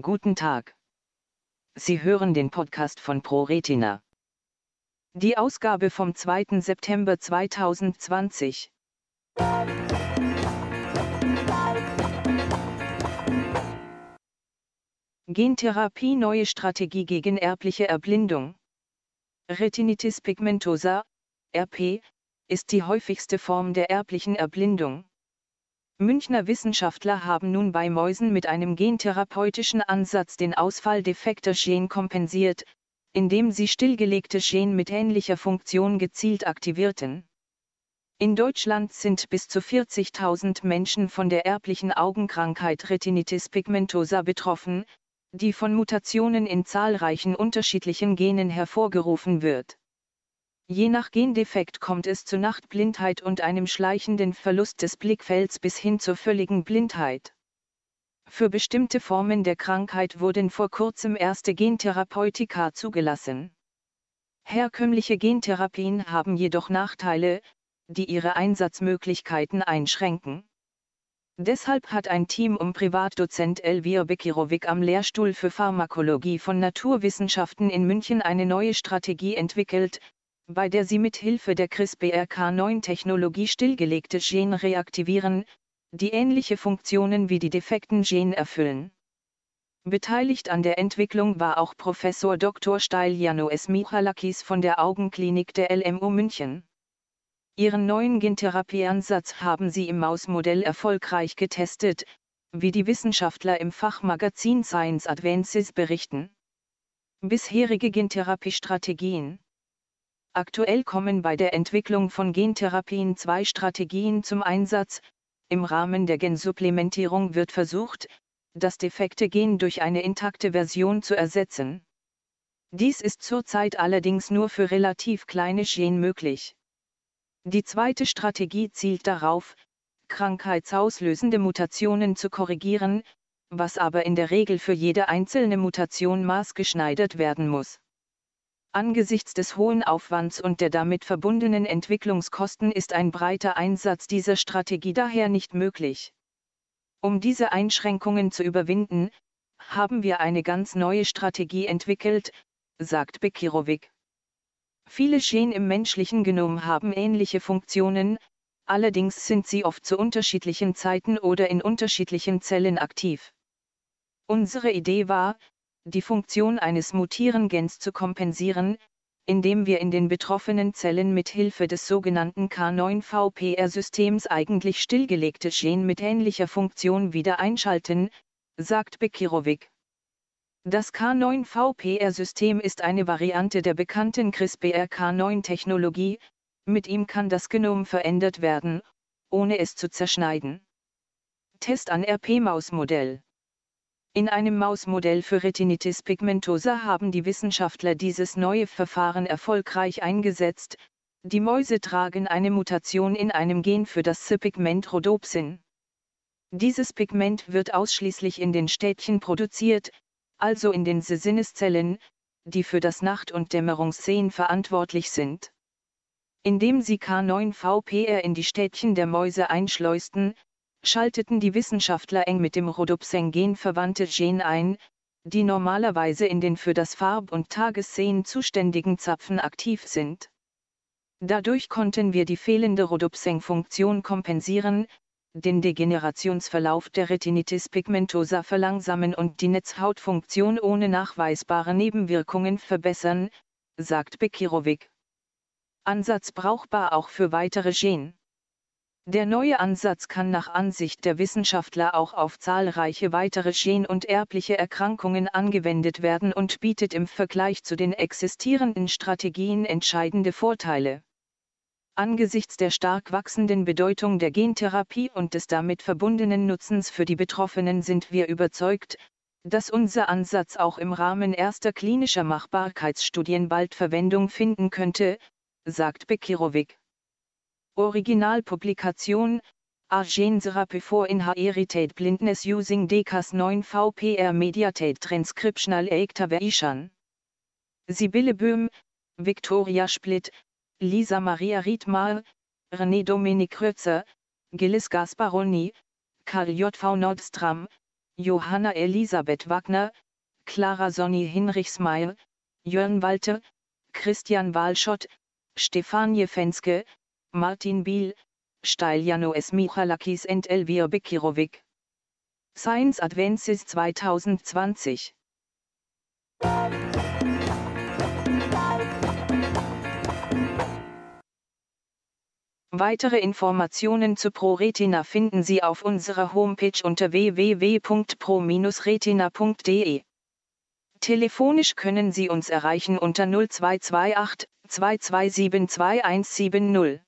Guten Tag. Sie hören den Podcast von ProRetina. Die Ausgabe vom 2. September 2020. Gentherapie neue Strategie gegen erbliche Erblindung. Retinitis pigmentosa, RP, ist die häufigste Form der erblichen Erblindung. Münchner Wissenschaftler haben nun bei Mäusen mit einem gentherapeutischen Ansatz den Ausfall defekter Gen kompensiert, indem sie stillgelegte Gen mit ähnlicher Funktion gezielt aktivierten. In Deutschland sind bis zu 40.000 Menschen von der erblichen Augenkrankheit Retinitis pigmentosa betroffen, die von Mutationen in zahlreichen unterschiedlichen Genen hervorgerufen wird. Je nach Gendefekt kommt es zu Nachtblindheit und einem schleichenden Verlust des Blickfelds bis hin zur völligen Blindheit. Für bestimmte Formen der Krankheit wurden vor kurzem erste Gentherapeutika zugelassen. Herkömmliche Gentherapien haben jedoch Nachteile, die ihre Einsatzmöglichkeiten einschränken. Deshalb hat ein Team um Privatdozent Elvir Bekirovic am Lehrstuhl für Pharmakologie von Naturwissenschaften in München eine neue Strategie entwickelt, bei der sie mit Hilfe der CRISPR-Cas9-Technologie stillgelegte Gene reaktivieren, die ähnliche Funktionen wie die defekten Gene erfüllen. Beteiligt an der Entwicklung war auch Professor Dr. Stylianos Michalakis von der Augenklinik der LMU München. Ihren neuen Gentherapieansatz haben sie im Mausmodell erfolgreich getestet, wie die Wissenschaftler im Fachmagazin Science Advances berichten. Bisherige Gentherapiestrategien Aktuell kommen bei der Entwicklung von Gentherapien zwei Strategien zum Einsatz. Im Rahmen der Gensupplementierung wird versucht, das defekte Gen durch eine intakte Version zu ersetzen. Dies ist zurzeit allerdings nur für relativ kleine Gen möglich. Die zweite Strategie zielt darauf, krankheitsauslösende Mutationen zu korrigieren, was aber in der Regel für jede einzelne Mutation maßgeschneidert werden muss. Angesichts des hohen Aufwands und der damit verbundenen Entwicklungskosten ist ein breiter Einsatz dieser Strategie daher nicht möglich. Um diese Einschränkungen zu überwinden, haben wir eine ganz neue Strategie entwickelt, sagt Bekirovic. Viele Gen im menschlichen Genom haben ähnliche Funktionen, allerdings sind sie oft zu unterschiedlichen Zeiten oder in unterschiedlichen Zellen aktiv. Unsere Idee war, die Funktion eines mutieren Gens zu kompensieren, indem wir in den betroffenen Zellen mit Hilfe des sogenannten K9-VPR-Systems eigentlich stillgelegte Gen mit ähnlicher Funktion wieder einschalten, sagt Bekirovic. Das K9-VPR-System ist eine Variante der bekannten CRISPR-K9-Technologie, mit ihm kann das Genom verändert werden, ohne es zu zerschneiden. Test an RP-Mausmodell in einem Mausmodell für Retinitis pigmentosa haben die Wissenschaftler dieses neue Verfahren erfolgreich eingesetzt. Die Mäuse tragen eine Mutation in einem Gen für das C-Pigment Rhodopsin. Dieses Pigment wird ausschließlich in den Städtchen produziert, also in den Sinneszellen, die für das Nacht- und Dämmerungssehen verantwortlich sind. Indem sie K9VPR in die Städtchen der Mäuse einschleusten, schalteten die Wissenschaftler eng mit dem Rhodopsin-Gen verwandte Gen ein, die normalerweise in den für das Farb- und Tagessehen zuständigen Zapfen aktiv sind. Dadurch konnten wir die fehlende Rhodopsin-Funktion kompensieren, den Degenerationsverlauf der Retinitis pigmentosa verlangsamen und die Netzhautfunktion ohne nachweisbare Nebenwirkungen verbessern, sagt Bekirovic. Ansatz brauchbar auch für weitere Gen. Der neue Ansatz kann nach Ansicht der Wissenschaftler auch auf zahlreiche weitere Gen- und erbliche Erkrankungen angewendet werden und bietet im Vergleich zu den existierenden Strategien entscheidende Vorteile. Angesichts der stark wachsenden Bedeutung der Gentherapie und des damit verbundenen Nutzens für die Betroffenen sind wir überzeugt, dass unser Ansatz auch im Rahmen erster klinischer Machbarkeitsstudien bald Verwendung finden könnte, sagt Bekirovic. Originalpublikation, Argene Therapy for Inherited Blindness Using DECAS 9 VPR Mediated Transcriptional Activation. Sibylle Böhm, Victoria Splitt, Lisa Maria Riedmar, René Dominik Rötzer, Gilles Gasparoni, Karl J. V. Nordstrom, Johanna Elisabeth Wagner, Clara Sonny Hinrichsmeier, Jörn Walte, Christian Walschott, Stefanie Fenske, Martin Biel, Steiljanoes Michalakis und Elvir Bekirovic. Science Advances 2020 Weitere Informationen zu ProRetina finden Sie auf unserer Homepage unter www.pro-retina.de. Telefonisch können Sie uns erreichen unter 0228 2272 2170.